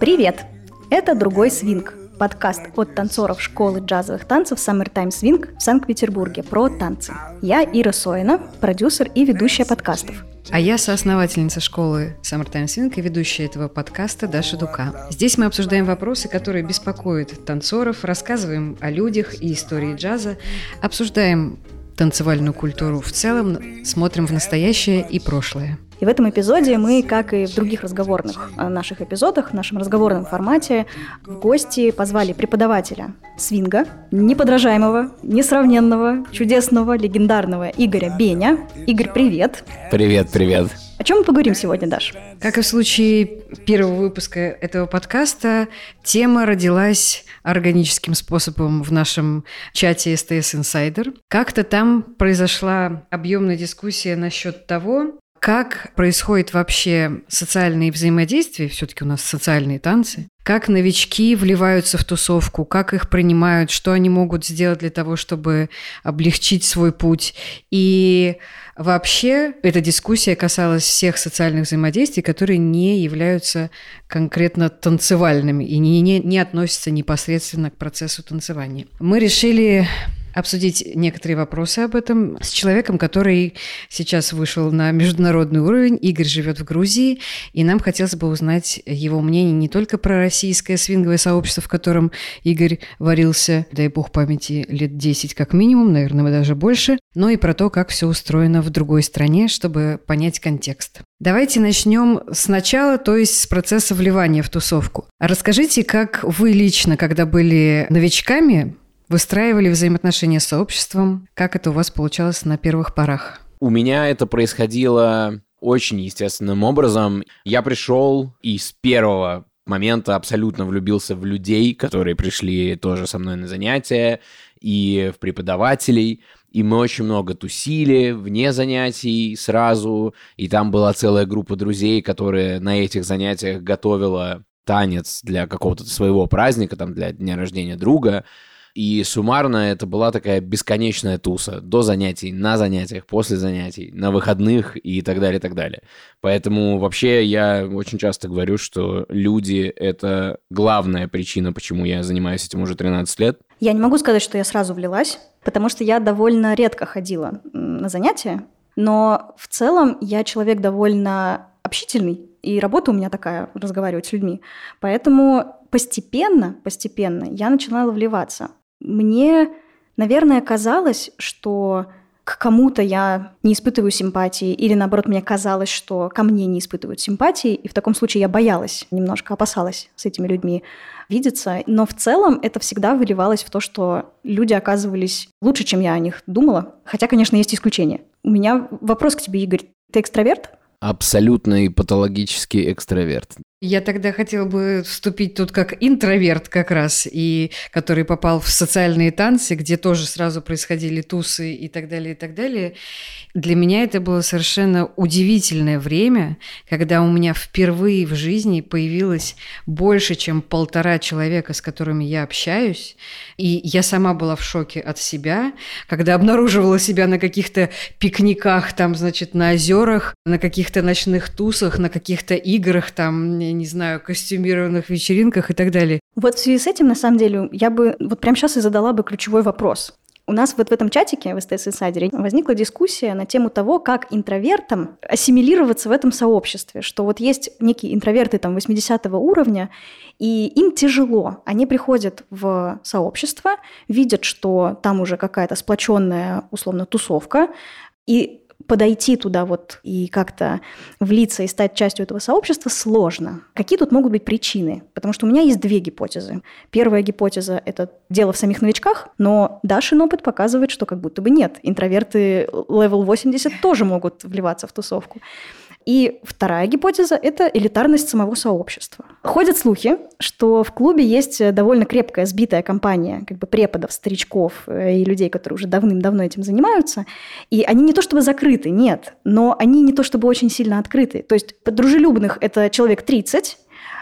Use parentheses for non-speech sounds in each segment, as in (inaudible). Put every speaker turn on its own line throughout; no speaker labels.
Привет! Это «Другой свинг» – подкаст от танцоров школы джазовых танцев Summertime Swing в Санкт-Петербурге про танцы. Я Ира Соина, продюсер и ведущая подкастов.
А я соосновательница школы Summertime Swing и ведущая этого подкаста Даша Дука. Здесь мы обсуждаем вопросы, которые беспокоят танцоров, рассказываем о людях и истории джаза, обсуждаем танцевальную культуру в целом, смотрим в настоящее и прошлое.
И в этом эпизоде мы, как и в других разговорных э, наших эпизодах, в нашем разговорном формате, в гости позвали преподавателя свинга, неподражаемого, несравненного, чудесного, легендарного Игоря Беня. Игорь, привет!
Привет, привет.
О чем мы поговорим сегодня, Даш?
Как и в случае первого выпуска этого подкаста, тема родилась органическим способом в нашем чате STS Insider. Как-то там произошла объемная дискуссия насчет того, как происходит вообще социальные взаимодействия, все-таки у нас социальные танцы, как новички вливаются в тусовку, как их принимают, что они могут сделать для того, чтобы облегчить свой путь. И вообще эта дискуссия касалась всех социальных взаимодействий, которые не являются конкретно танцевальными и не, не, не относятся непосредственно к процессу танцевания. Мы решили обсудить некоторые вопросы об этом с человеком, который сейчас вышел на международный уровень. Игорь живет в Грузии, и нам хотелось бы узнать его мнение не только про российское свинговое сообщество, в котором Игорь варился, дай бог памяти, лет 10 как минимум, наверное, даже больше, но и про то, как все устроено в другой стране, чтобы понять контекст. Давайте начнем сначала, то есть с процесса вливания в тусовку. Расскажите, как вы лично, когда были новичками, выстраивали взаимоотношения с сообществом? Как это у вас получалось на первых порах?
У меня это происходило очень естественным образом. Я пришел и с первого момента абсолютно влюбился в людей, которые пришли тоже со мной на занятия, и в преподавателей. И мы очень много тусили вне занятий сразу. И там была целая группа друзей, которые на этих занятиях готовила танец для какого-то своего праздника, там, для дня рождения друга. И суммарно это была такая бесконечная туса. До занятий, на занятиях, после занятий, на выходных и так далее, и так далее. Поэтому вообще я очень часто говорю, что люди — это главная причина, почему я занимаюсь этим уже 13 лет.
Я не могу сказать, что я сразу влилась, потому что я довольно редко ходила на занятия, но в целом я человек довольно общительный, и работа у меня такая, разговаривать с людьми. Поэтому постепенно, постепенно я начинала вливаться. Мне, наверное, казалось, что к кому-то я не испытываю симпатии, или наоборот, мне казалось, что ко мне не испытывают симпатии, и в таком случае я боялась, немножко опасалась с этими людьми видеться. Но в целом это всегда выливалось в то, что люди оказывались лучше, чем я о них думала. Хотя, конечно, есть исключения. У меня вопрос к тебе, Игорь. Ты экстраверт?
Абсолютный патологический экстраверт.
Я тогда хотела бы вступить тут как интроверт как раз, и который попал в социальные танцы, где тоже сразу происходили тусы и так далее, и так далее. Для меня это было совершенно удивительное время, когда у меня впервые в жизни появилось больше, чем полтора человека, с которыми я общаюсь. И я сама была в шоке от себя, когда обнаруживала себя на каких-то пикниках, там, значит, на озерах, на каких-то ночных тусах, на каких-то играх, там, не знаю, костюмированных вечеринках и так далее.
Вот в связи с этим, на самом деле, я бы вот прямо сейчас и задала бы ключевой вопрос. У нас вот в этом чатике, в СТС Инсайдере, возникла дискуссия на тему того, как интровертам ассимилироваться в этом сообществе, что вот есть некие интроверты там 80 уровня, и им тяжело. Они приходят в сообщество, видят, что там уже какая-то сплоченная, условно, тусовка, и подойти туда вот и как-то влиться и стать частью этого сообщества сложно. Какие тут могут быть причины? Потому что у меня есть две гипотезы. Первая гипотеза – это дело в самих новичках, но Дашин опыт показывает, что как будто бы нет. Интроверты level 80 тоже могут вливаться в тусовку. И вторая гипотеза – это элитарность самого сообщества. Ходят слухи, что в клубе есть довольно крепкая, сбитая компания как бы преподов, старичков э, и людей, которые уже давным-давно этим занимаются. И они не то чтобы закрыты, нет, но они не то чтобы очень сильно открыты. То есть дружелюбных – это человек 30,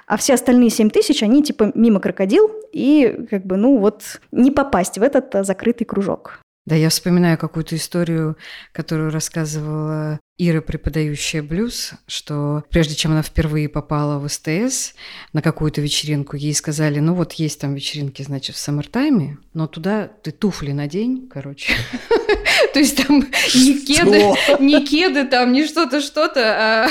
а все остальные 7 тысяч, они типа мимо крокодил, и как бы, ну вот, не попасть в этот закрытый кружок.
Да, я вспоминаю какую-то историю, которую рассказывала Ира, преподающая блюз, что прежде чем она впервые попала в СТС на какую-то вечеринку, ей сказали, ну вот есть там вечеринки, значит, в саммертайме, но туда ты туфли надень, короче. (laughs) То есть там не кеды, не кеды там, не что-то, что-то. А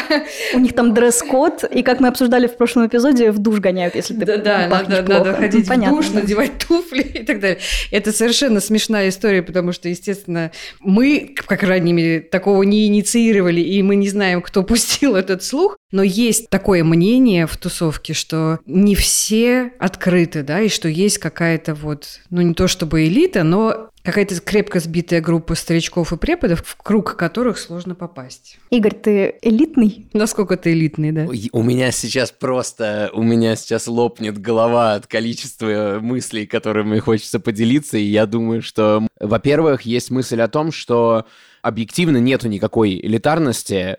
У них там дресс-код, и как мы обсуждали в прошлом эпизоде, в душ гоняют, если ты
Да, да, надо, надо ходить в душ, надевать туфли и так далее. Это совершенно смешная история, потому что, естественно, мы, по крайней мере, такого не инициировали, и мы не знаем, кто пустил (laughs) этот слух, но есть такое мнение в тусовке, что не все открыты, да, и что есть какая-то вот, ну не то чтобы элита, но какая-то крепко сбитая группа старичков и преподов, в круг которых сложно попасть.
Игорь, ты элитный?
Насколько ты элитный, да?
У меня сейчас просто, у меня сейчас лопнет голова от количества мыслей, которыми хочется поделиться, и я думаю, что, во-первых, есть мысль о том, что объективно нету никакой элитарности,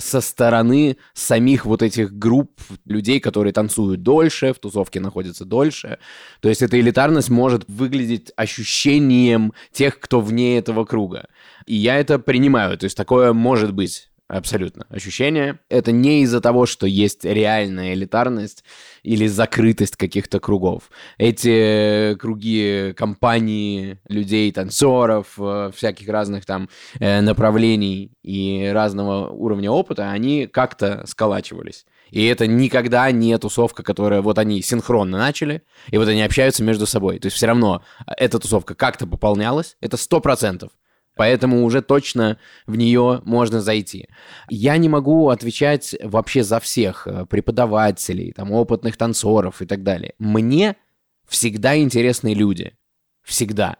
со стороны самих вот этих групп людей, которые танцуют дольше, в тусовке находятся дольше. То есть эта элитарность может выглядеть ощущением тех, кто вне этого круга. И я это принимаю. То есть такое может быть Абсолютно. Ощущение. Это не из-за того, что есть реальная элитарность или закрытость каких-то кругов. Эти круги компаний, людей, танцоров, э, всяких разных там э, направлений и разного уровня опыта, они как-то сколачивались. И это никогда не тусовка, которая вот они синхронно начали, и вот они общаются между собой. То есть все равно эта тусовка как-то пополнялась, это сто процентов поэтому уже точно в нее можно зайти. Я не могу отвечать вообще за всех э, преподавателей, там, опытных танцоров и так далее. Мне всегда интересны люди. Всегда.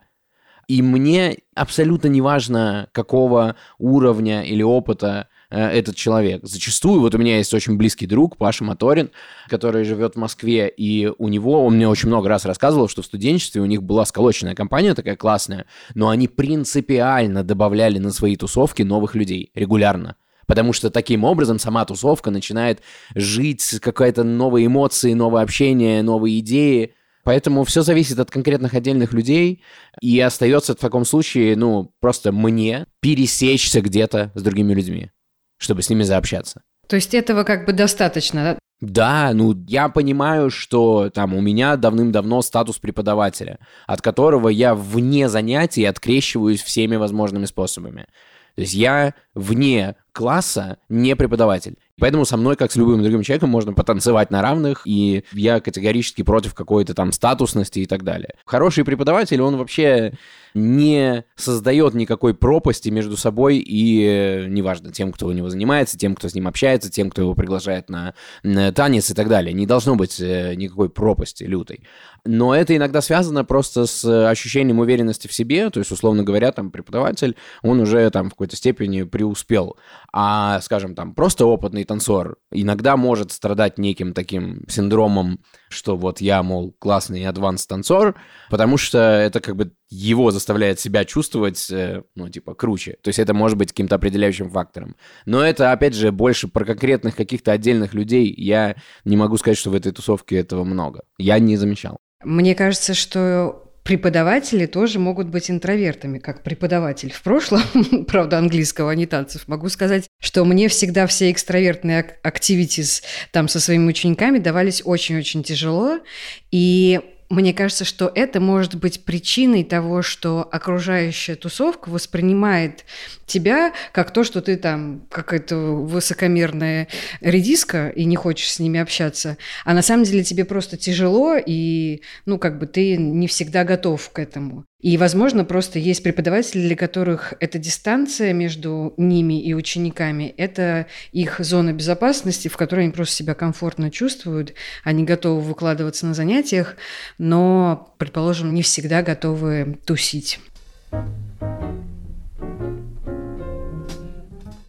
И мне абсолютно не важно, какого уровня или опыта этот человек. Зачастую, вот у меня есть очень близкий друг, Паша Моторин, который живет в Москве, и у него, он мне очень много раз рассказывал, что в студенчестве у них была сколоченная компания такая классная, но они принципиально добавляли на свои тусовки новых людей регулярно. Потому что таким образом сама тусовка начинает жить, какая-то новые эмоции, новое общение, новые идеи. Поэтому все зависит от конкретных отдельных людей, и остается в таком случае, ну, просто мне пересечься где-то с другими людьми чтобы с ними заобщаться.
То есть этого как бы достаточно, да?
Да, ну я понимаю, что там у меня давным-давно статус преподавателя, от которого я вне занятий открещиваюсь всеми возможными способами. То есть я вне класса не преподаватель. Поэтому со мной, как с любым другим человеком, можно потанцевать на равных, и я категорически против какой-то там статусности и так далее. Хороший преподаватель, он вообще не создает никакой пропасти между собой и, э, неважно, тем, кто у него занимается, тем, кто с ним общается, тем, кто его приглашает на, на танец и так далее. Не должно быть э, никакой пропасти лютой. Но это иногда связано просто с ощущением уверенности в себе, то есть, условно говоря, там преподаватель, он уже там в какой-то степени преуспел. А, скажем, там просто опытный танцор иногда может страдать неким таким синдромом, что вот я, мол, классный адванс танцор, потому что это как бы его заставляет себя чувствовать, э, ну, типа, круче. То есть это может быть каким-то определяющим фактором. Но это, опять же, больше про конкретных каких-то отдельных людей. Я не могу сказать, что в этой тусовке этого много. Я не замечал.
Мне кажется, что преподаватели тоже могут быть интровертами, как преподаватель в прошлом, (laughs) правда, английского, а не танцев. Могу сказать, что мне всегда все экстравертные активитис там со своими учениками давались очень-очень тяжело, и мне кажется, что это может быть причиной того, что окружающая тусовка воспринимает тебя как то, что ты там какая-то высокомерная редиска и не хочешь с ними общаться. А на самом деле тебе просто тяжело, и, ну, как бы ты не всегда готов к этому. И, возможно, просто есть преподаватели, для которых эта дистанция между ними и учениками – это их зона безопасности, в которой они просто себя комфортно чувствуют, они готовы выкладываться на занятиях, но, предположим, не всегда готовы тусить.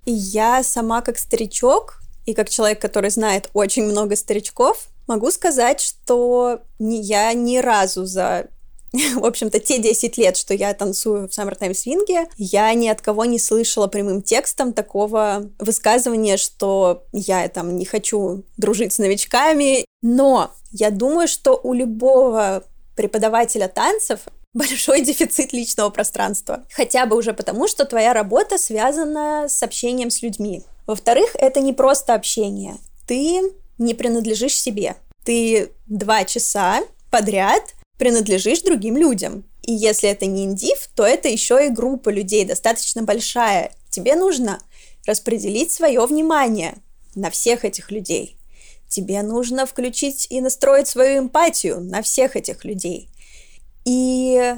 Я сама как старичок и как человек, который знает очень много старичков, могу сказать, что я ни разу за (laughs) в общем-то, те 10 лет, что я танцую в Summertime свинге, я ни от кого не слышала прямым текстом такого высказывания, что я там не хочу дружить с новичками. Но я думаю, что у любого преподавателя танцев (laughs) большой дефицит личного пространства. Хотя бы уже потому, что твоя работа связана с общением с людьми. Во-вторых, это не просто общение. Ты не принадлежишь себе. Ты два часа подряд принадлежишь другим людям. И если это не индив, то это еще и группа людей достаточно большая. Тебе нужно распределить свое внимание на всех этих людей. Тебе нужно включить и настроить свою эмпатию на всех этих людей. И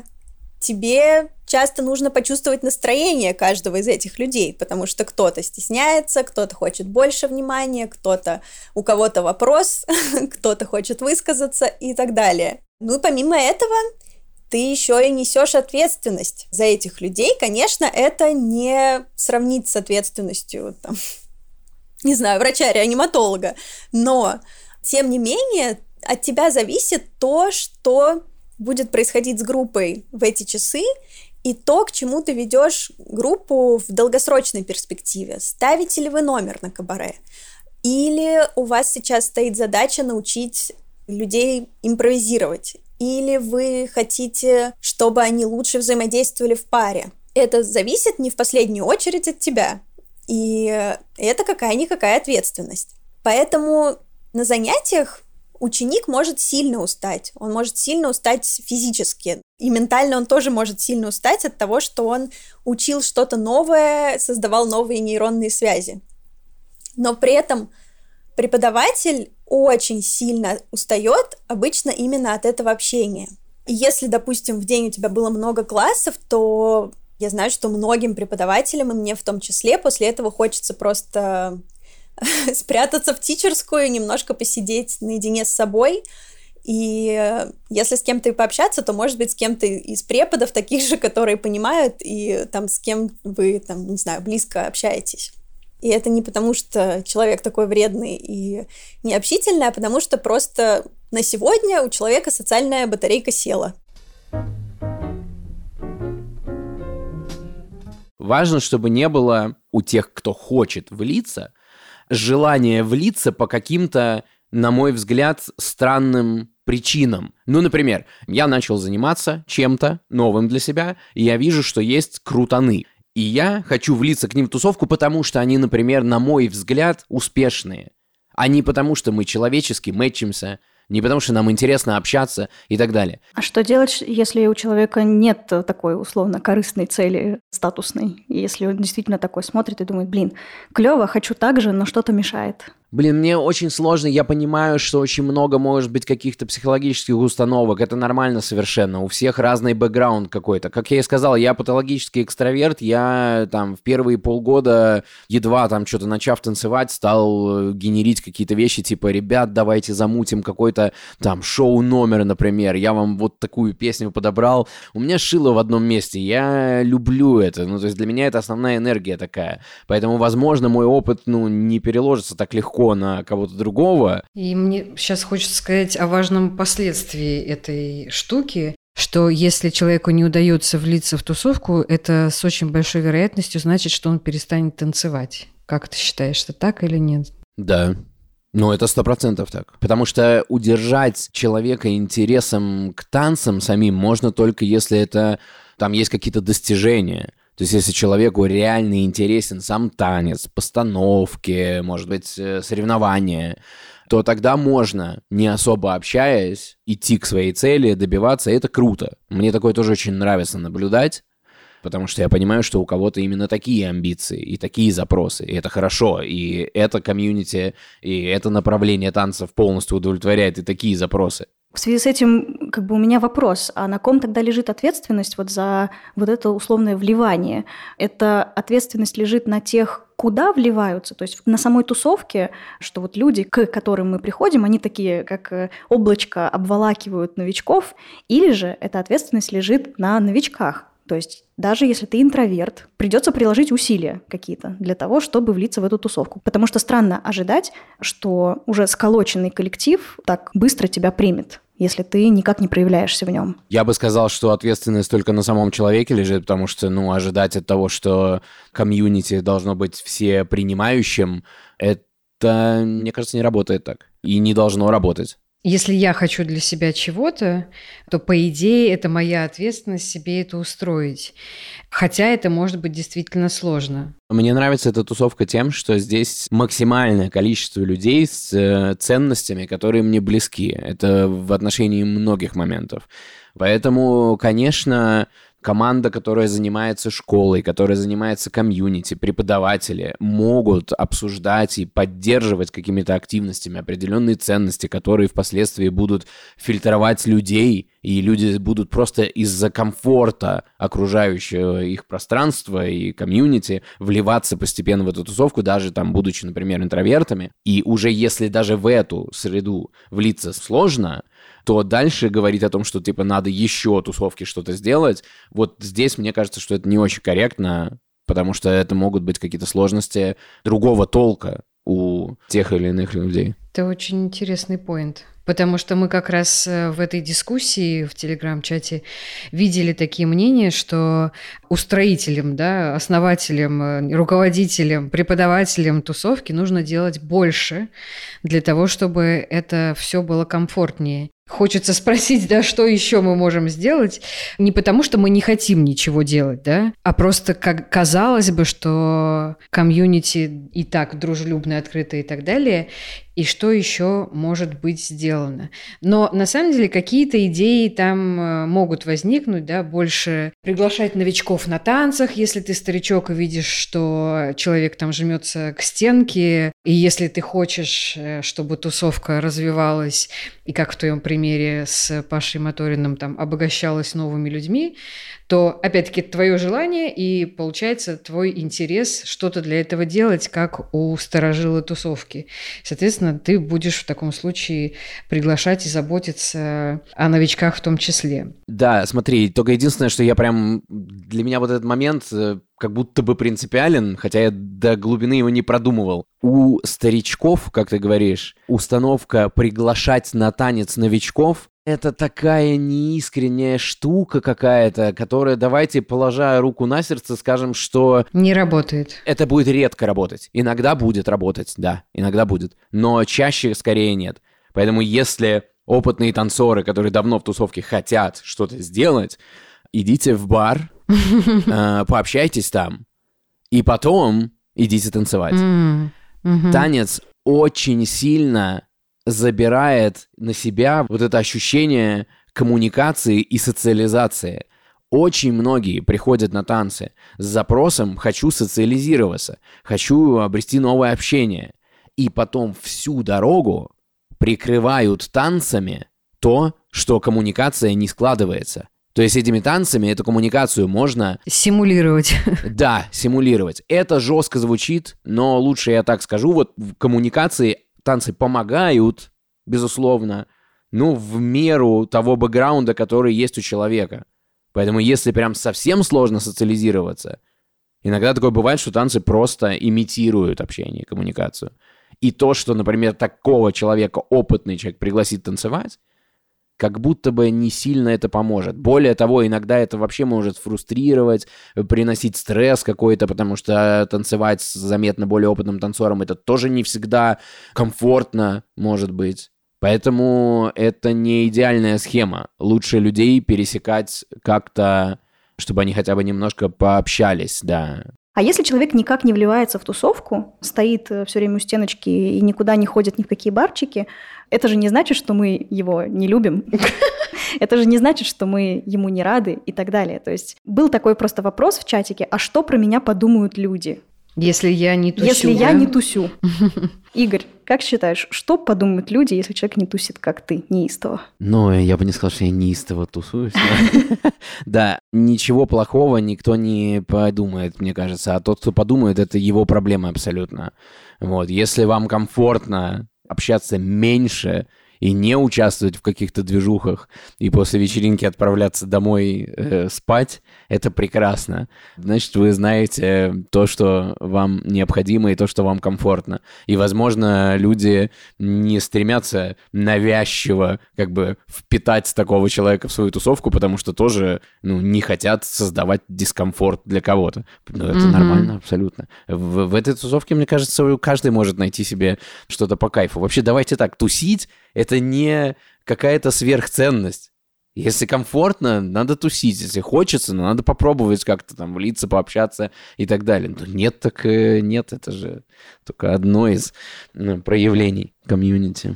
тебе часто нужно почувствовать настроение каждого из этих людей, потому что кто-то стесняется, кто-то хочет больше внимания, кто-то у кого-то вопрос, (laughs) кто-то хочет высказаться и так далее. Ну и помимо этого, ты еще и несешь ответственность за этих людей. Конечно, это не сравнить с ответственностью, там, (laughs) не знаю, врача-реаниматолога, но, тем не менее, от тебя зависит то, что будет происходить с группой в эти часы, и то, к чему ты ведешь группу в долгосрочной перспективе. Ставите ли вы номер на кабаре? Или у вас сейчас стоит задача научить людей импровизировать? или вы хотите, чтобы они лучше взаимодействовали в паре. Это зависит не в последнюю очередь от тебя. И это какая-никакая ответственность. Поэтому на занятиях ученик может сильно устать. Он может сильно устать физически. И ментально он тоже может сильно устать от того, что он учил что-то новое, создавал новые нейронные связи. Но при этом преподаватель очень сильно устает обычно именно от этого общения. И если, допустим, в день у тебя было много классов, то я знаю, что многим преподавателям, и мне в том числе, после этого хочется просто (laughs) спрятаться в тичерскую, немножко посидеть наедине с собой. И если с кем-то и пообщаться, то, может быть, с кем-то из преподов таких же, которые понимают, и там с кем вы, там, не знаю, близко общаетесь. И это не потому, что человек такой вредный и необщительный, а потому что просто на сегодня у человека социальная батарейка села.
Важно, чтобы не было у тех, кто хочет влиться, желания влиться по каким-то, на мой взгляд, странным причинам. Ну, например, я начал заниматься чем-то новым для себя, и я вижу, что есть крутаны. И я хочу влиться к ним в тусовку, потому что они, например, на мой взгляд, успешные. А не потому, что мы человечески мэтчимся, не потому, что нам интересно общаться и так далее.
А что делать, если у человека нет такой условно корыстной цели статусной? Если он действительно такой смотрит и думает, блин, клево, хочу так же, но что-то мешает?
Блин, мне очень сложно, я понимаю, что очень много может быть каких-то психологических установок, это нормально совершенно, у всех разный бэкграунд какой-то. Как я и сказал, я патологический экстраверт, я там в первые полгода, едва там что-то начав танцевать, стал э, генерить какие-то вещи, типа, ребят, давайте замутим какой-то там шоу-номер, например, я вам вот такую песню подобрал. У меня шило в одном месте, я люблю это, ну, то есть для меня это основная энергия такая. Поэтому, возможно, мой опыт, ну, не переложится так легко легко на кого-то другого.
И мне сейчас хочется сказать о важном последствии этой штуки, что если человеку не удается влиться в тусовку, это с очень большой вероятностью значит, что он перестанет танцевать. Как ты считаешь, это так или нет?
Да, ну, это сто процентов так. Потому что удержать человека интересом к танцам самим можно только если это там есть какие-то достижения. То есть, если человеку реально интересен сам танец, постановки, может быть, э, соревнования, то тогда можно, не особо общаясь, идти к своей цели, добиваться, и это круто. Мне такое тоже очень нравится наблюдать, потому что я понимаю, что у кого-то именно такие амбиции и такие запросы, и это хорошо, и это комьюнити, и это направление танцев полностью удовлетворяет и такие запросы.
В связи с этим как бы у меня вопрос, а на ком тогда лежит ответственность вот за вот это условное вливание? Эта ответственность лежит на тех, куда вливаются, то есть на самой тусовке, что вот люди, к которым мы приходим, они такие, как э, облачко, обволакивают новичков, или же эта ответственность лежит на новичках, то есть даже если ты интроверт, придется приложить усилия какие-то для того, чтобы влиться в эту тусовку. Потому что странно ожидать, что уже сколоченный коллектив так быстро тебя примет если ты никак не проявляешься в нем.
Я бы сказал, что ответственность только на самом человеке лежит, потому что, ну, ожидать от того, что комьюнити должно быть все принимающим, это, мне кажется, не работает так. И не должно работать.
Если я хочу для себя чего-то, то, по идее, это моя ответственность себе это устроить. Хотя это может быть действительно сложно.
Мне нравится эта тусовка тем, что здесь максимальное количество людей с э, ценностями, которые мне близки. Это в отношении многих моментов. Поэтому, конечно, команда, которая занимается школой, которая занимается комьюнити, преподаватели могут обсуждать и поддерживать какими-то активностями определенные ценности, которые впоследствии будут фильтровать людей, и люди будут просто из-за комфорта окружающего их пространства и комьюнити вливаться постепенно в эту тусовку, даже там, будучи, например, интровертами. И уже если даже в эту среду влиться сложно, то дальше говорить о том, что, типа, надо еще тусовки что-то сделать, вот здесь мне кажется, что это не очень корректно, потому что это могут быть какие-то сложности другого толка у тех или иных людей.
Это очень интересный поинт. Потому что мы как раз э, в этой дискуссии в телеграм-чате видели такие мнения, что устроителям, да, основателям, э, руководителям, преподавателям тусовки нужно делать больше для того, чтобы это все было комфортнее. Хочется спросить, да, что еще мы можем сделать? Не потому, что мы не хотим ничего делать, да, а просто как казалось бы, что комьюнити и так дружелюбное, открытое и так далее, и что еще может быть сделано. Но на самом деле какие-то идеи там э, могут возникнуть, да, больше приглашать новичков на танцах, если ты старичок и видишь, что человек там жмется к стенке, и если ты хочешь, э, чтобы тусовка развивалась, и как в твоем примере с Пашей Моториным там обогащалась новыми людьми, то, опять-таки, твое желание и, получается, твой интерес что-то для этого делать, как у старожила тусовки. Соответственно, ты будешь в таком случае приглашать и заботиться о новичках в том числе.
Да, смотри, только единственное, что я прям... Для меня вот этот момент э, как будто бы принципиален, хотя я до глубины его не продумывал. У старичков, как ты говоришь, установка приглашать на танец новичков это такая неискренняя штука какая-то, которая, давайте, положа руку на сердце, скажем, что...
Не работает.
Это будет редко работать. Иногда будет работать, да, иногда будет. Но чаще скорее нет. Поэтому если опытные танцоры, которые давно в тусовке хотят что-то сделать, идите в бар, (laughs) э, пообщайтесь там, и потом идите танцевать. Танец очень сильно забирает на себя вот это ощущение коммуникации и социализации. Очень многие приходят на танцы с запросом «хочу социализироваться», «хочу обрести новое общение». И потом всю дорогу прикрывают танцами то, что коммуникация не складывается. То есть этими танцами эту коммуникацию можно...
Симулировать.
Да, симулировать. Это жестко звучит, но лучше я так скажу. Вот в коммуникации танцы помогают, безусловно, ну, в меру того бэкграунда, который есть у человека. Поэтому если прям совсем сложно социализироваться, иногда такое бывает, что танцы просто имитируют общение, коммуникацию. И то, что, например, такого человека опытный человек пригласит танцевать, как будто бы не сильно это поможет. Более того, иногда это вообще может фрустрировать, приносить стресс какой-то, потому что танцевать с заметно более опытным танцором это тоже не всегда комфортно, может быть. Поэтому это не идеальная схема. Лучше людей пересекать как-то, чтобы они хотя бы немножко пообщались, да.
А если человек никак не вливается в тусовку, стоит э, все время у стеночки и никуда не ходит ни в какие барчики, это же не значит, что мы его не любим. (laughs) Это же не значит, что мы ему не рады и так далее. То есть был такой просто вопрос в чатике, а что про меня подумают люди?
Если я не тусю.
Если
да?
я не тусю. (laughs) Игорь, как считаешь, что подумают люди, если человек не тусит, как ты, неистово?
Ну, я бы не сказал, что я неистово тусуюсь. Да, (laughs) ничего плохого никто не подумает, мне кажется. А тот, кто подумает, это его проблема абсолютно. Вот, если вам комфортно общаться меньше и не участвовать в каких-то движухах и после вечеринки отправляться домой э, спать, это прекрасно. Значит, вы знаете то, что вам необходимо и то, что вам комфортно. И, возможно, люди не стремятся навязчиво как бы впитать такого человека в свою тусовку, потому что тоже ну, не хотят создавать дискомфорт для кого-то. Ну, это mm-hmm. нормально, абсолютно. В, в этой тусовке, мне кажется, каждый может найти себе что-то по кайфу. Вообще, давайте так, тусить это не какая-то сверхценность. Если комфортно, надо тусить. Если хочется, ну, надо попробовать как-то там влиться, пообщаться и так далее. Но нет, так э, нет, это же только одно из проявлений комьюнити.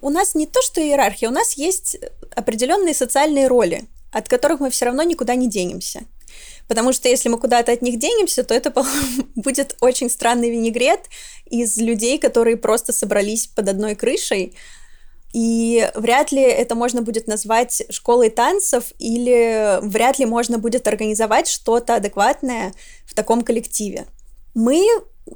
У нас не то, что иерархия, у нас есть определенные социальные роли, от которых мы все равно никуда не денемся. Потому что если мы куда-то от них денемся, то это (laughs) будет очень странный винегрет из людей, которые просто собрались под одной крышей. И вряд ли это можно будет назвать школой танцев, или вряд ли можно будет организовать что-то адекватное в таком коллективе. Мы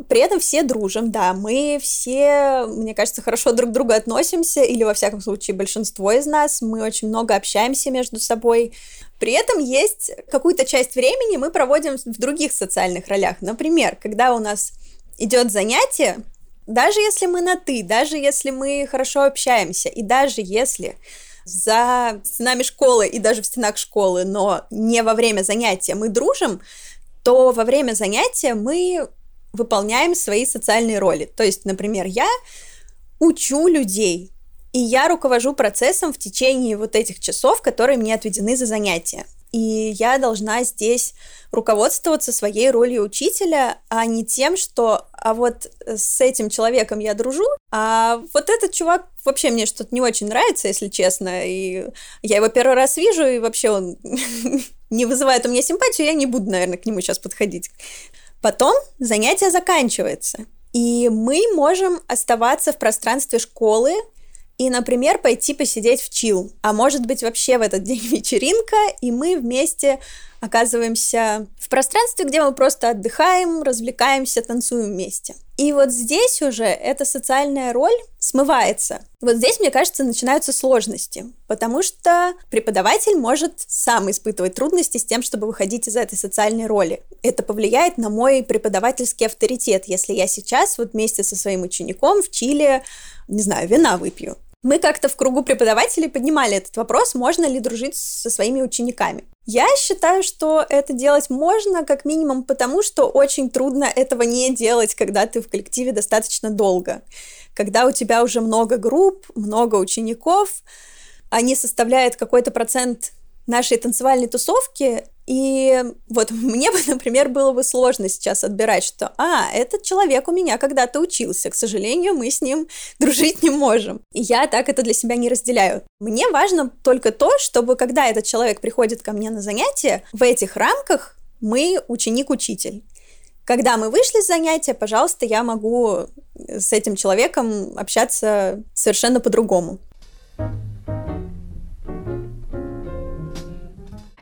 при этом все дружим, да, мы все, мне кажется, хорошо друг к другу относимся, или во всяком случае большинство из нас, мы очень много общаемся между собой, при этом есть какую-то часть времени мы проводим в других социальных ролях. Например, когда у нас идет занятие, даже если мы на ты, даже если мы хорошо общаемся, и даже если за стенами школы и даже в стенах школы, но не во время занятия мы дружим, то во время занятия мы выполняем свои социальные роли. То есть, например, я учу людей, и я руковожу процессом в течение вот этих часов, которые мне отведены за занятия. И я должна здесь руководствоваться своей ролью учителя, а не тем, что а вот с этим человеком я дружу, а вот этот чувак вообще мне что-то не очень нравится, если честно, и я его первый раз вижу, и вообще он (laughs) не вызывает у меня симпатию, я не буду, наверное, к нему сейчас подходить. Потом занятие заканчивается, и мы можем оставаться в пространстве школы и, например, пойти посидеть в чил. А может быть вообще в этот день (laughs) вечеринка, и мы вместе оказываемся в пространстве, где мы просто отдыхаем, развлекаемся, танцуем вместе. И вот здесь уже эта социальная роль смывается. Вот здесь, мне кажется, начинаются сложности, потому что преподаватель может сам испытывать трудности с тем, чтобы выходить из этой социальной роли. Это повлияет на мой преподавательский авторитет, если я сейчас вот вместе со своим учеником в Чили, не знаю, вина выпью. Мы как-то в кругу преподавателей поднимали этот вопрос, можно ли дружить со своими учениками. Я считаю, что это делать можно, как минимум потому, что очень трудно этого не делать, когда ты в коллективе достаточно долго. Когда у тебя уже много групп, много учеников, они составляют какой-то процент нашей танцевальной тусовки, и вот (laughs) мне бы, например, было бы сложно сейчас отбирать, что, а, этот человек у меня когда-то учился, к сожалению, мы с ним (laughs) дружить не можем. И я так это для себя не разделяю. Мне важно только то, чтобы когда этот человек приходит ко мне на занятия, в этих рамках мы ученик-учитель. Когда мы вышли с занятия, пожалуйста, я могу с этим человеком общаться совершенно по-другому.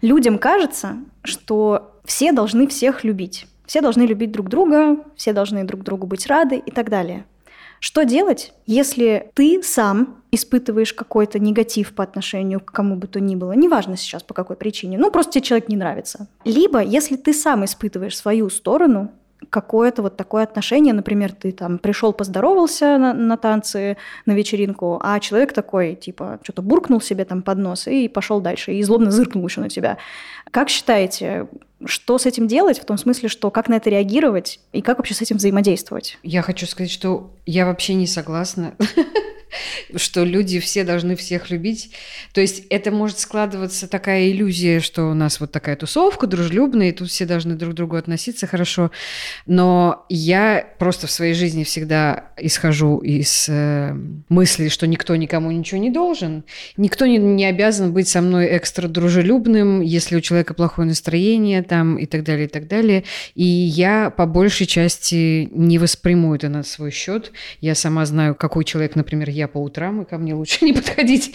Людям кажется, что все должны всех любить. Все должны любить друг друга, все должны друг другу быть рады и так далее. Что делать, если ты сам испытываешь какой-то негатив по отношению к кому бы то ни было, неважно сейчас по какой причине, ну просто тебе человек не нравится. Либо, если ты сам испытываешь свою сторону, какое-то вот такое отношение, например, ты там пришел, поздоровался на, на танцы, на вечеринку, а человек такой, типа, что-то буркнул себе там под нос и пошел дальше, и злобно зыркнул еще на тебя. Как считаете, что с этим делать, в том смысле, что как на это реагировать и как вообще с этим взаимодействовать?
Я хочу сказать, что я вообще не согласна (laughs) что люди все должны всех любить. То есть это может складываться такая иллюзия, что у нас вот такая тусовка дружелюбная, и тут все должны друг к другу относиться хорошо. Но я просто в своей жизни всегда исхожу из э, мысли, что никто никому ничего не должен. Никто не, не обязан быть со мной экстра дружелюбным, если у человека плохое настроение там и так далее, и так далее. И я по большей части не восприму это на свой счет. Я сама знаю, какой человек, например, я по утрам, и ко мне лучше (laughs) не подходить.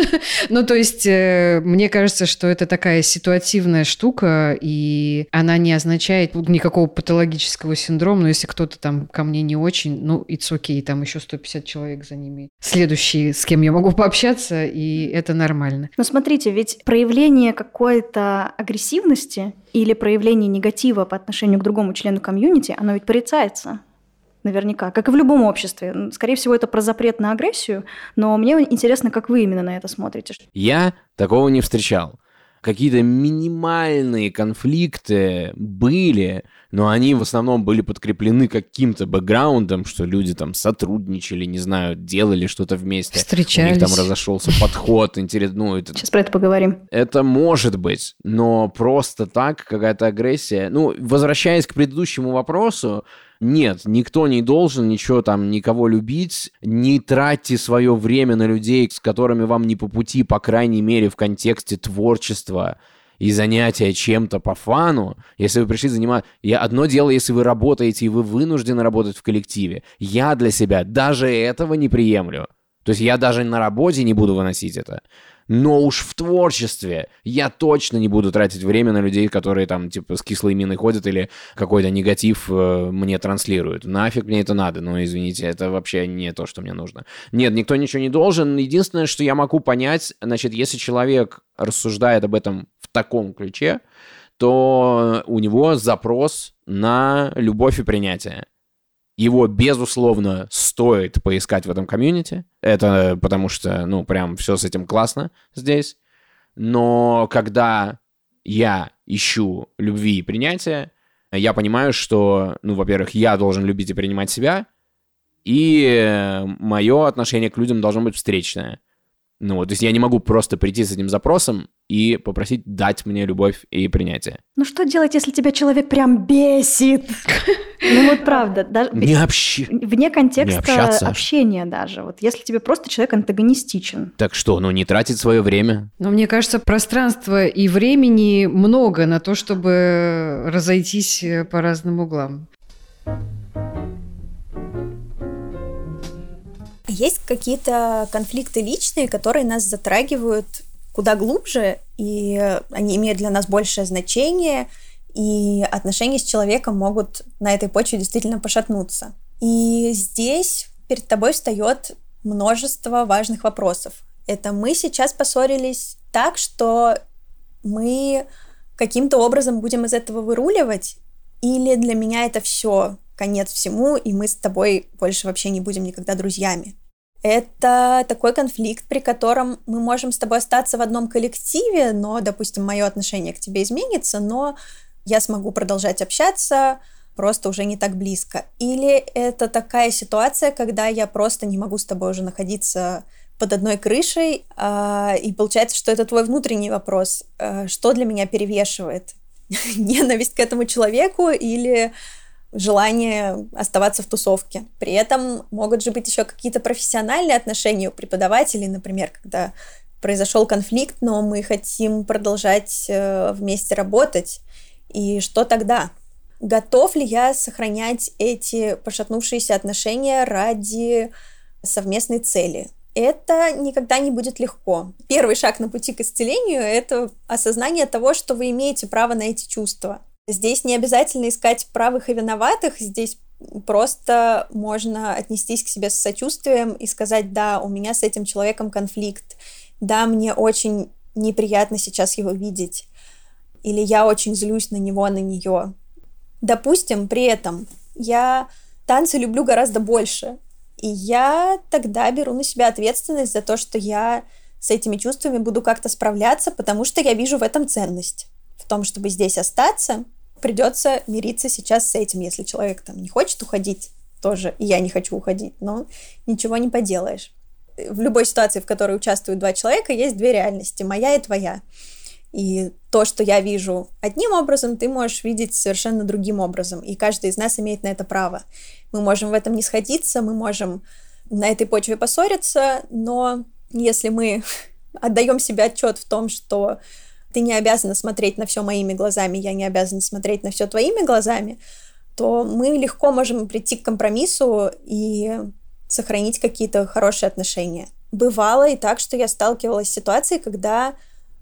(laughs) ну, то есть, э, мне кажется, что это такая ситуативная штука, и она не означает никакого патологического синдрома, но если кто-то там ко мне не очень, ну, it's okay, там еще 150 человек за ними. Следующие, с кем я могу пообщаться, и это нормально.
Но смотрите, ведь проявление какой-то агрессивности или проявление негатива по отношению к другому члену комьюнити, оно ведь порицается наверняка, как и в любом обществе. Скорее всего, это про запрет на агрессию, но мне интересно, как вы именно на это смотрите.
Я такого не встречал. Какие-то минимальные конфликты были, но они в основном были подкреплены каким-то бэкграундом, что люди там сотрудничали, не знаю, делали что-то вместе.
Встречались.
У них там разошелся подход, интересно, ну, это
Сейчас про это поговорим.
это может быть, но просто так какая-то агрессия. Ну, возвращаясь к предыдущему вопросу, нет, никто не должен ничего там, никого любить. Не тратьте свое время на людей, с которыми вам не по пути, по крайней мере, в контексте творчества и занятия чем-то по фану, если вы пришли заниматься... Я одно дело, если вы работаете, и вы вынуждены работать в коллективе. Я для себя даже этого не приемлю. То есть я даже на работе не буду выносить это. Но уж в творчестве я точно не буду тратить время на людей, которые там типа с кислой миной ходят или какой-то негатив э, мне транслируют. Нафиг мне это надо? Ну, извините, это вообще не то, что мне нужно. Нет, никто ничего не должен. Единственное, что я могу понять, значит, если человек рассуждает об этом в таком ключе, то у него запрос на любовь и принятие. Его, безусловно, стоит поискать в этом комьюнити. Это потому что, ну, прям все с этим классно здесь. Но когда я ищу любви и принятия, я понимаю, что, ну, во-первых, я должен любить и принимать себя, и мое отношение к людям должно быть встречное. Ну вот, то есть я не могу просто прийти с этим запросом и попросить дать мне любовь и принятие.
Ну что делать, если тебя человек прям бесит? (laughs) Ну вот правда, даже
Не общи...
вне контекста
общаться.
общения даже. Вот если тебе просто человек антагонистичен.
Так что, ну не тратить свое время?
Но мне кажется, пространства и времени много на то, чтобы разойтись э, по разным углам.
Есть какие-то конфликты личные, которые нас затрагивают куда глубже, и они имеют для нас большее значение, и отношения с человеком могут на этой почве действительно пошатнуться. И здесь перед тобой встает множество важных вопросов. Это мы сейчас поссорились так, что мы каким-то образом будем из этого выруливать, или для меня это все конец всему, и мы с тобой больше вообще не будем никогда друзьями. Это такой конфликт, при котором мы можем с тобой остаться в одном коллективе, но, допустим, мое отношение к тебе изменится, но я смогу продолжать общаться, просто уже не так близко. Или это такая ситуация, когда я просто не могу с тобой уже находиться под одной крышей, а, и получается, что это твой внутренний вопрос, а, что для меня перевешивает? (laughs) Ненависть к этому человеку или желание оставаться в тусовке. При этом могут же быть еще какие-то профессиональные отношения у преподавателей, например, когда произошел конфликт, но мы хотим продолжать э, вместе работать. И что тогда? Готов ли я сохранять эти пошатнувшиеся отношения ради совместной цели? Это никогда не будет легко. Первый шаг на пути к исцелению – это осознание того, что вы имеете право на эти чувства. Здесь не обязательно искать правых и виноватых, здесь просто можно отнестись к себе с сочувствием и сказать, да, у меня с этим человеком конфликт, да, мне очень неприятно сейчас его видеть, или я очень злюсь на него, на нее. Допустим, при этом я танцы люблю гораздо больше, и я тогда беру на себя ответственность за то, что я с этими чувствами буду как-то справляться, потому что я вижу в этом ценность. В том, чтобы здесь остаться, придется мириться сейчас с этим, если человек там не хочет уходить тоже, и я не хочу уходить, но ничего не поделаешь. В любой ситуации, в которой участвуют два человека, есть две реальности, моя и твоя. И то, что я вижу одним образом, ты можешь видеть совершенно другим образом. И каждый из нас имеет на это право. Мы можем в этом не сходиться, мы можем на этой почве поссориться, но если мы (laughs) отдаем себе отчет в том, что ты не обязана смотреть на все моими глазами, я не обязана смотреть на все твоими глазами, то мы легко можем прийти к компромиссу и сохранить какие-то хорошие отношения. Бывало и так, что я сталкивалась с ситуацией, когда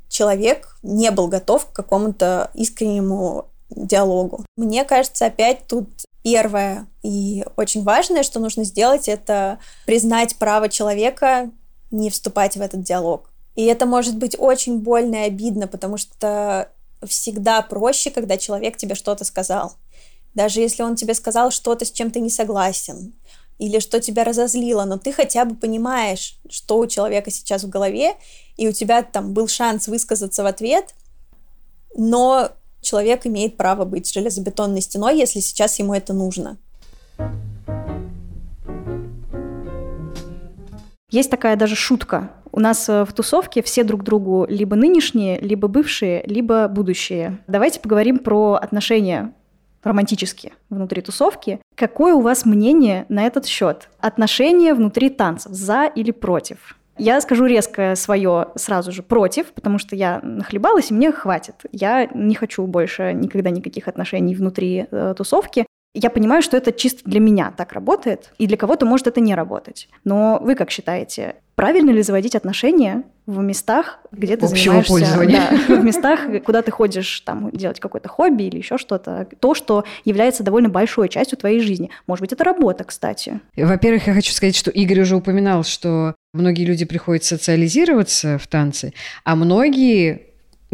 человек не был готов к какому-то искреннему диалогу. Мне кажется, опять тут первое и очень важное, что нужно сделать, это признать право человека не вступать в этот диалог. И это может быть очень больно и обидно, потому что всегда проще, когда человек тебе что-то сказал. Даже если он тебе сказал что-то, с чем ты не согласен, или что тебя разозлило, но ты хотя бы понимаешь, что у человека сейчас в голове, и у тебя там был шанс высказаться в ответ, но человек имеет право быть железобетонной стеной, если сейчас ему это нужно.
Есть такая даже шутка. У нас э, в тусовке все друг другу либо нынешние, либо бывшие, либо будущие. Давайте поговорим про отношения романтические внутри тусовки. Какое у вас мнение на этот счет? Отношения внутри танцев, за или против? Я скажу резко свое сразу же против, потому что я нахлебалась, и мне хватит. Я не хочу больше никогда никаких отношений внутри э, тусовки. Я понимаю, что это чисто для меня так работает, и для кого-то может это не работать. Но вы как считаете, правильно ли заводить отношения в местах, где ты
Общего
занимаешься... Да, в местах, куда ты ходишь там делать какое-то хобби или еще что-то. То, что является довольно большой частью твоей жизни. Может быть, это работа, кстати.
Во-первых, я хочу сказать, что Игорь уже упоминал, что многие люди приходят социализироваться в танцы, а многие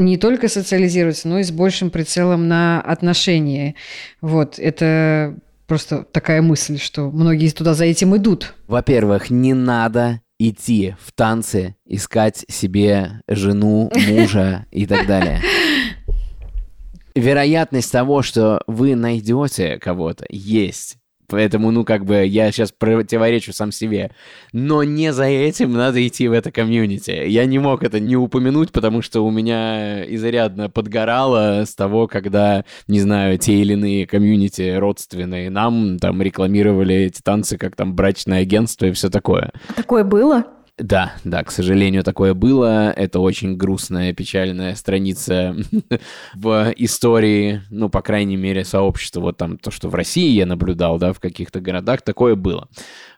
не только социализируются, но и с большим прицелом на отношения. Вот, это просто такая мысль, что многие туда за этим идут.
Во-первых, не надо идти в танцы, искать себе жену, мужа (laughs) и так далее. Вероятность того, что вы найдете кого-то, есть. Поэтому, ну, как бы, я сейчас противоречу сам себе. Но не за этим надо идти в это комьюнити. Я не мог это не упомянуть, потому что у меня изрядно подгорало с того, когда, не знаю, те или иные комьюнити родственные нам там рекламировали эти танцы как там брачное агентство и все такое.
А такое было?
Да, да, к сожалению, такое было. Это очень грустная, печальная страница (laughs) в истории, ну, по крайней мере, сообщества. Вот там то, что в России я наблюдал, да, в каких-то городах, такое было.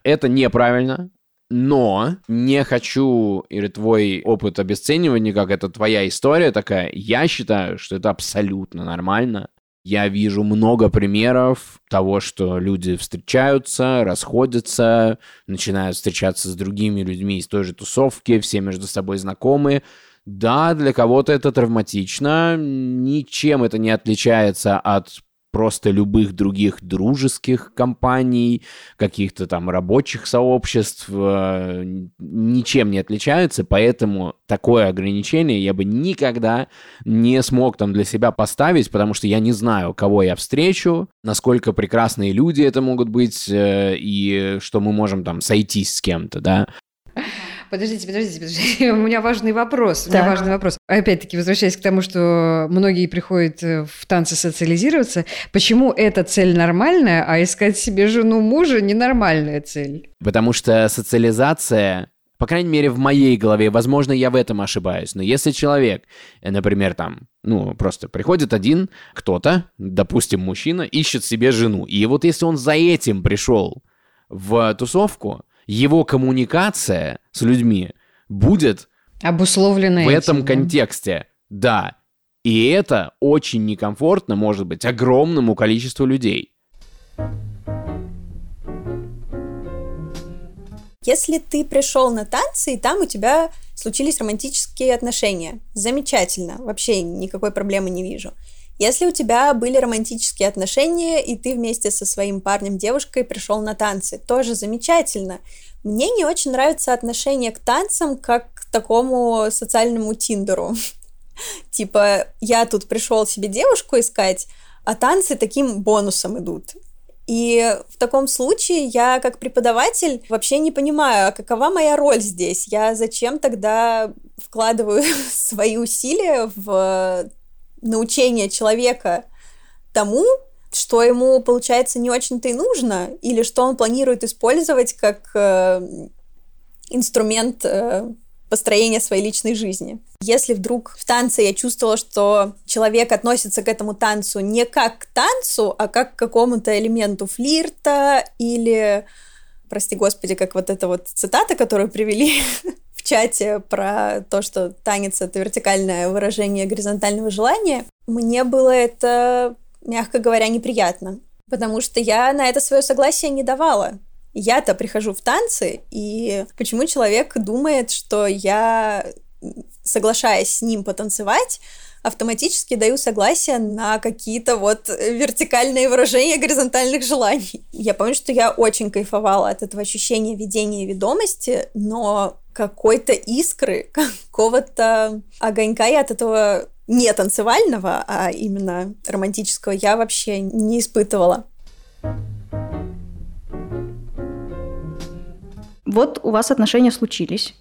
Это неправильно, но не хочу, или твой опыт обесценивания, как это твоя история такая, я считаю, что это абсолютно нормально. Я вижу много примеров того, что люди встречаются, расходятся, начинают встречаться с другими людьми из той же тусовки, все между собой знакомы. Да, для кого-то это травматично, ничем это не отличается от просто любых других дружеских компаний, каких-то там рабочих сообществ, э, ничем не отличаются, поэтому такое ограничение я бы никогда не смог там для себя поставить, потому что я не знаю, кого я встречу, насколько прекрасные люди это могут быть, э, и что мы можем там сойтись с кем-то, да. (laughs)
Подождите, подождите, подождите. (laughs) У меня важный вопрос. У меня
Так.
важный вопрос. Опять-таки, возвращаясь к тому, что многие приходят э, в танцы социализироваться, почему эта цель нормальная, а искать себе жену мужа ненормальная цель?
Потому что социализация, по крайней мере, в моей голове, возможно, я в этом ошибаюсь, но если человек, э, например, там, ну, просто приходит один кто-то, допустим, мужчина, ищет себе жену, и вот если он за этим пришел в тусовку, его коммуникация с людьми будет
Обусловлено
в
этим,
этом
да?
контексте, да. И это очень некомфортно, может быть, огромному количеству людей.
Если ты пришел на танцы, и там у тебя случились романтические отношения, замечательно, вообще никакой проблемы не вижу. Если у тебя были романтические отношения, и ты вместе со своим парнем, девушкой пришел на танцы, тоже замечательно. Мне не очень нравится отношение к танцам как к такому социальному тиндеру. (laughs) Типа, я тут пришел себе девушку искать, а танцы таким бонусом идут. И в таком случае я как преподаватель вообще не понимаю, а какова моя роль здесь? Я зачем тогда вкладываю (laughs) свои усилия в научение человека тому, что ему, получается, не очень-то и нужно, или что он планирует использовать как э, инструмент э, построения своей личной жизни. Если вдруг в танце я чувствовала, что человек относится к этому танцу не как к танцу, а как к какому-то элементу флирта или, прости господи, как вот эта вот цитата, которую привели (laughs) в чате про то, что танец — это вертикальное выражение горизонтального желания, мне было это, мягко говоря, неприятно. Потому что я на это свое согласие не давала. Я-то прихожу в танцы, и почему человек думает, что я, соглашаясь с ним потанцевать, автоматически даю согласие на какие-то вот вертикальные выражения горизонтальных желаний. Я помню, что я очень кайфовала от этого ощущения ведения и ведомости, но какой-то искры, (laughs) какого-то огонька я от этого не танцевального, а именно романтического я вообще не испытывала.
Вот у вас отношения случились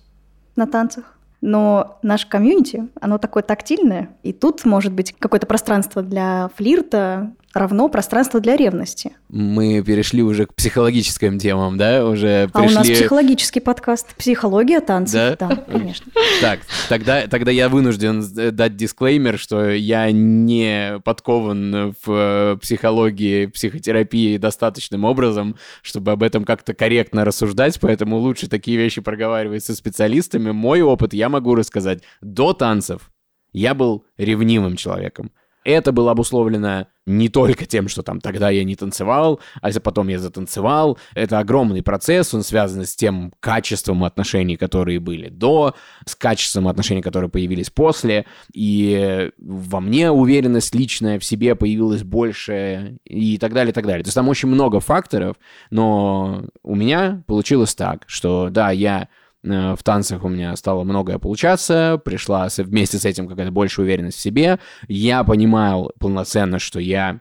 на танцах, но наше комьюнити, оно такое тактильное, и тут может быть какое-то пространство для флирта, равно пространство для ревности.
Мы перешли уже к психологическим темам, да? Уже
А у
пришли...
нас психологический подкаст «Психология танцев».
Да?
Да, конечно.
Так, тогда, тогда я вынужден э, дать дисклеймер, что я не подкован в э, психологии, психотерапии достаточным образом, чтобы об этом как-то корректно рассуждать, поэтому лучше такие вещи проговаривать со специалистами. Мой опыт я могу рассказать. До танцев я был ревнивым человеком. Это было обусловлено не только тем, что там тогда я не танцевал, а если потом я затанцевал. Это огромный процесс, он связан с тем качеством отношений, которые были до, с качеством отношений, которые появились после. И во мне уверенность личная в себе появилась больше и так далее, и так далее. То есть там очень много факторов, но у меня получилось так, что да, я в танцах у меня стало многое получаться, пришла вместе с этим какая-то большая уверенность в себе. Я понимал полноценно, что я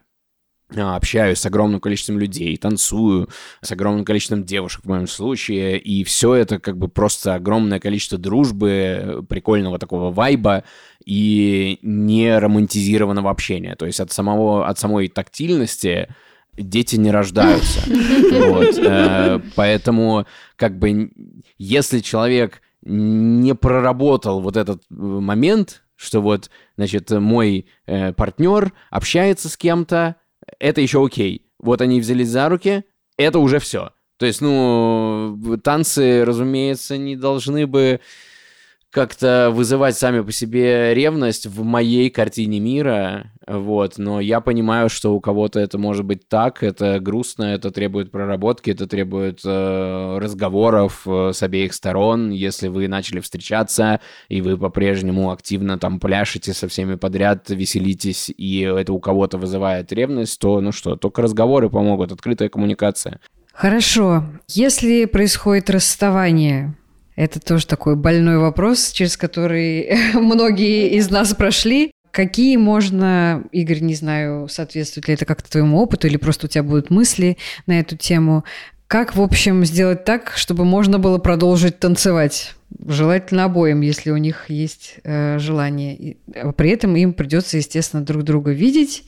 а, общаюсь с огромным количеством людей, танцую с огромным количеством девушек в моем случае, и все это как бы просто огромное количество дружбы, прикольного такого вайба и не романтизированного общения. То есть от, самого, от самой тактильности дети не рождаются. (laughs) Вот. Э, Поэтому как бы если человек не проработал вот этот э, момент, что вот, значит, мой э, партнер общается с кем-то, это еще окей. Вот они взялись за руки, это уже все. То есть, ну, танцы, разумеется, не должны бы как-то вызывать сами по себе ревность в моей картине мира, вот, но я понимаю, что у кого-то это может быть так, это грустно, это требует проработки, это требует э, разговоров э, с обеих сторон, если вы начали встречаться, и вы по-прежнему активно там пляшете со всеми подряд, веселитесь, и это у кого-то вызывает ревность, то, ну что, только разговоры помогут, открытая коммуникация.
Хорошо. Если происходит расставание, это тоже такой больной вопрос, через который (laughs) многие из нас прошли. Какие можно, Игорь, не знаю, соответствует ли это как-то твоему опыту или просто у тебя будут мысли на эту тему, как, в общем, сделать так, чтобы можно было продолжить танцевать? Желательно обоим, если у них есть э, желание. И, а при этом им придется, естественно, друг друга видеть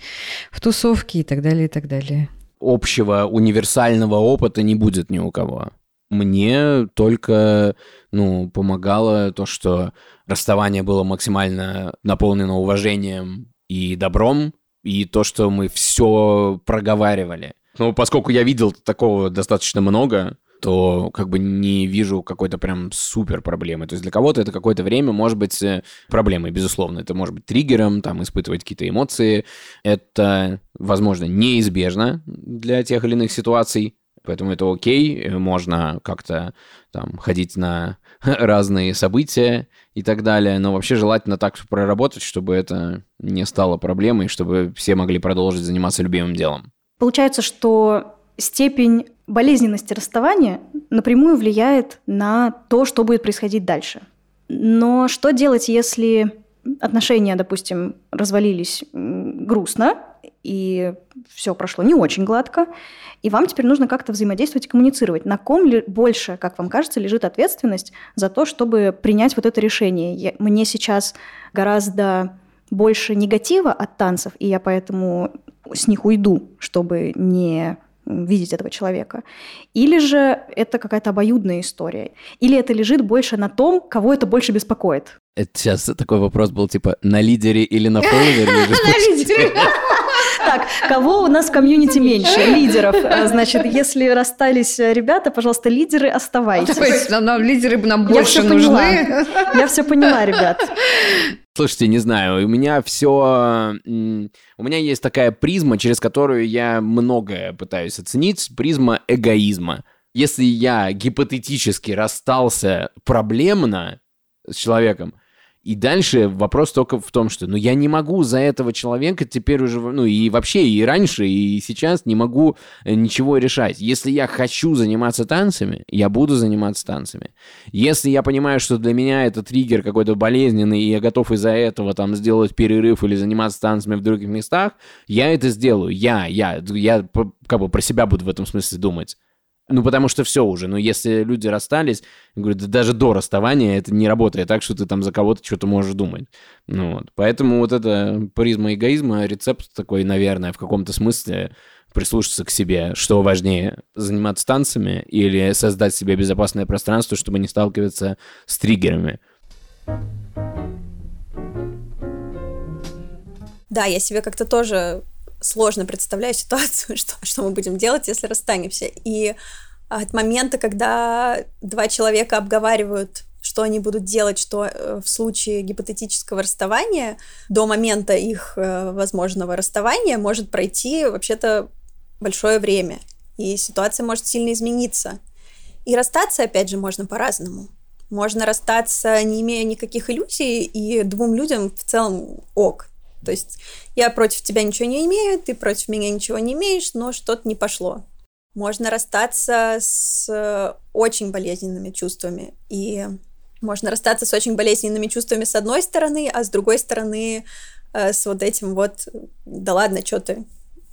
в тусовке и так далее, и так далее.
общего универсального опыта не будет ни у кого. Мне только, ну, помогало то, что расставание было максимально наполнено уважением и добром, и то, что мы все проговаривали. Ну, поскольку я видел такого достаточно много, то как бы не вижу какой-то прям супер проблемы. То есть для кого-то это какое-то время может быть э, проблемой, безусловно. Это может быть триггером, там, испытывать какие-то эмоции. Это, возможно, неизбежно для тех или иных ситуаций, поэтому это окей. Можно как-то там ходить на (laughs) разные события и так далее, но вообще желательно так проработать, чтобы это не стало проблемой, чтобы все могли продолжить заниматься любимым делом.
Получается, что степень болезненности расставания напрямую влияет на то, что будет происходить дальше. Но что делать, если отношения, допустим, развалились грустно, и все прошло не очень гладко, и вам теперь нужно как-то взаимодействовать и коммуницировать. На ком ли больше, как вам кажется, лежит ответственность за то, чтобы принять вот это решение? Я- мне сейчас гораздо больше негатива от танцев, и я поэтому с них уйду, чтобы не видеть этого человека. Или же это какая-то обоюдная история. Или это лежит больше на том, кого это больше беспокоит.
Это сейчас такой вопрос был, типа, на лидере или на фолловере? (laughs)
Так, кого у нас в комьюнити меньше? Лидеров. А, Значит, если расстались э, ребята, пожалуйста, лидеры, оставайтесь.
То есть нам, лидеры нам больше нужны.
Я все поняла, ребят.
Слушайте, не знаю, у меня все... У меня есть такая призма, через которую я многое пытаюсь оценить, призма эгоизма. Если я гипотетически расстался проблемно с человеком, И дальше вопрос только в том, что ну я не могу за этого человека теперь уже, ну и вообще и раньше, и сейчас не могу э, ничего решать. Если я хочу заниматься танцами, я буду заниматься танцами. Если я понимаю, что для меня это триггер какой-то болезненный, и я готов из-за этого там сделать перерыв или заниматься танцами в других местах, я это сделаю. Я, я, я как бы про себя буду в этом смысле думать. Ну, потому что все уже. Но если люди расстались, говорю, да даже до расставания это не работает так, что ты там за кого-то что-то можешь думать. Ну, вот. Поэтому вот это призма эгоизма, рецепт такой, наверное, в каком-то смысле прислушаться к себе, что важнее, заниматься танцами или создать себе безопасное пространство, чтобы не сталкиваться с триггерами.
Да, я себе как-то тоже сложно представляю ситуацию, (laughs) что, что мы будем делать, если расстанемся. И от момента, когда два человека обговаривают, что они будут делать, что э, в случае гипотетического расставания, до момента их э, возможного расставания может пройти вообще-то большое время, и ситуация может сильно измениться. И расстаться, опять же, можно по-разному. Можно расстаться, не имея никаких иллюзий, и двум людям в целом ок. То есть я против тебя ничего не имею, ты против меня ничего не имеешь, но что-то не пошло. Можно расстаться с э, очень болезненными чувствами. И можно расстаться с очень болезненными чувствами с одной стороны, а с другой стороны э, с вот этим вот «да ладно, что ты,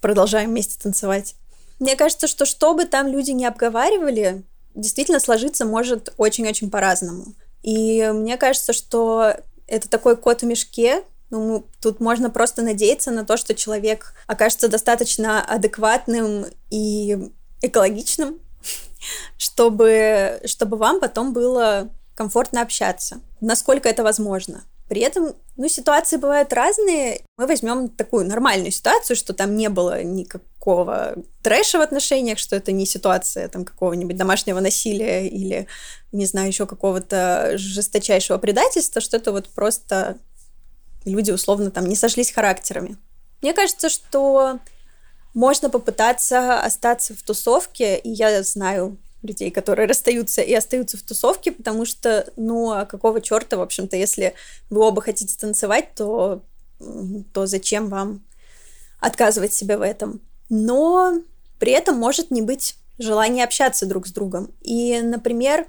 продолжаем вместе танцевать». Мне кажется, что что бы там люди не обговаривали, действительно сложиться может очень-очень по-разному. И мне кажется, что это такой кот в мешке, ну, тут можно просто надеяться на то, что человек окажется достаточно адекватным и экологичным, (laughs) чтобы, чтобы вам потом было комфортно общаться, насколько это возможно. При этом, ну, ситуации бывают разные. Мы возьмем такую нормальную ситуацию, что там не было никакого трэша в отношениях, что это не ситуация там какого-нибудь домашнего насилия или, не знаю, еще какого-то жесточайшего предательства, что это вот просто люди условно там не сошлись характерами. Мне кажется, что можно попытаться остаться в тусовке, и я знаю людей, которые расстаются и остаются в тусовке, потому что, ну, а какого черта, в общем-то, если вы оба хотите танцевать, то, то зачем вам отказывать себе в этом? Но при этом может не быть желания общаться друг с другом. И, например,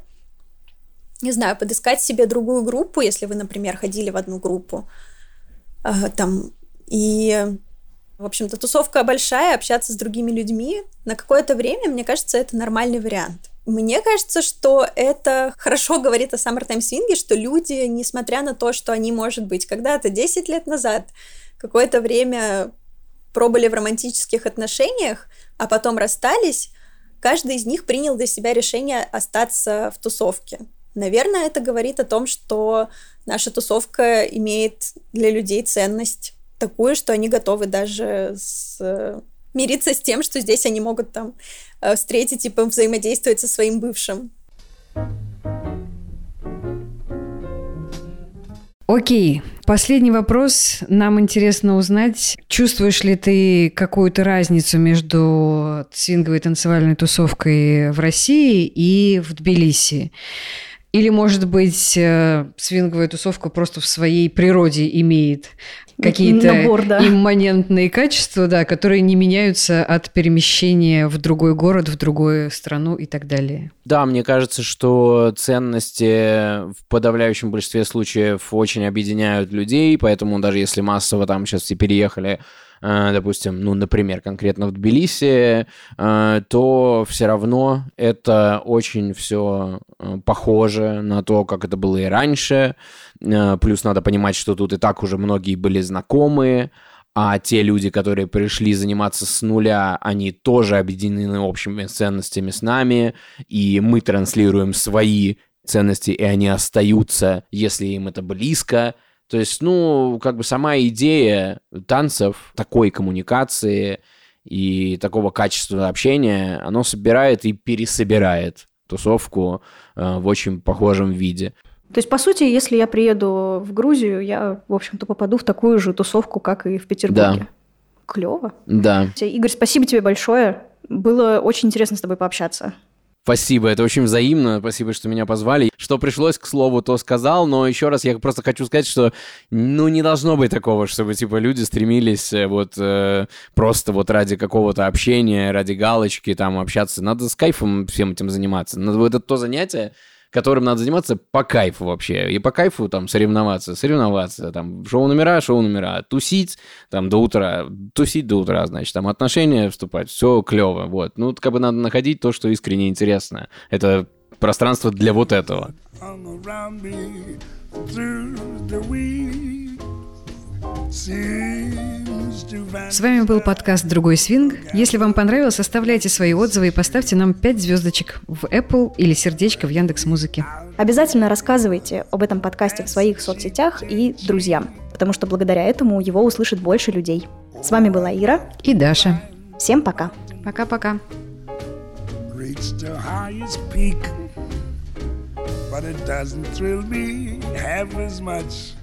не знаю, подыскать себе другую группу, если вы, например, ходили в одну группу, там, и, в общем-то, тусовка большая, общаться с другими людьми на какое-то время, мне кажется, это нормальный вариант. Мне кажется, что это хорошо говорит о Summertime Swing, что люди, несмотря на то, что они, может быть, когда-то 10 лет назад какое-то время пробовали в романтических отношениях, а потом расстались, каждый из них принял для себя решение остаться в тусовке. Наверное, это говорит о том, что наша тусовка имеет для людей ценность такую, что они готовы даже с мириться с тем, что здесь они могут там э, встретить и взаимодействовать со своим бывшим.
Окей, последний вопрос. Нам интересно узнать, чувствуешь ли ты какую-то разницу между свинговой танцевальной тусовкой в России и в Тбилиси? Или, может быть, э, свинговая тусовка просто в своей природе имеет какие-то Набор, да. имманентные качества, да, которые не меняются от перемещения в другой город, в другую страну и так далее.
Да, мне кажется, что ценности в подавляющем большинстве случаев очень объединяют людей, поэтому даже если массово там сейчас все переехали допустим, ну, например, конкретно в Тбилиси, э, то все равно это очень все э, похоже на то, как это было и раньше. Плюс надо понимать, что тут и так уже многие были знакомые, а те люди, которые пришли заниматься с нуля, они тоже объединены общими ценностями с нами, и мы транслируем свои ценности, и они остаются, если им это близко, то есть, ну, как бы сама идея танцев, такой коммуникации и такого качества общения, оно собирает и пересобирает тусовку э, в очень похожем виде.
То есть, по сути, если я приеду в Грузию, я, в общем-то, попаду в такую же тусовку, как и в Петербурге. Да. Клево.
Да.
Игорь, спасибо тебе большое. Было очень интересно с тобой пообщаться.
Спасибо, это очень взаимно. Спасибо, что меня позвали. Что пришлось, к слову, то сказал, но еще раз я просто хочу сказать, что ну не должно быть такого, чтобы типа люди стремились э, вот э, просто вот ради какого-то общения, ради галочки там общаться. Надо с кайфом всем этим заниматься. Надо это то занятие, которым надо заниматься по кайфу вообще. И по кайфу там соревноваться, соревноваться, там шоу-номера, шоу-номера, тусить там до утра, тусить до утра, значит, там отношения вступать, все клево, вот. Ну, как бы надо находить то, что искренне интересно. Это пространство для вот этого.
С вами был подкаст «Другой свинг». Если вам понравилось, оставляйте свои отзывы и поставьте нам 5 звездочек в Apple или сердечко в Яндекс Музыке.
Обязательно рассказывайте об этом подкасте в своих соцсетях и друзьям, потому что благодаря этому его услышит больше людей. С вами была Ира.
И Даша.
Всем пока.
Пока-пока.
but it doesn't thrill me half as much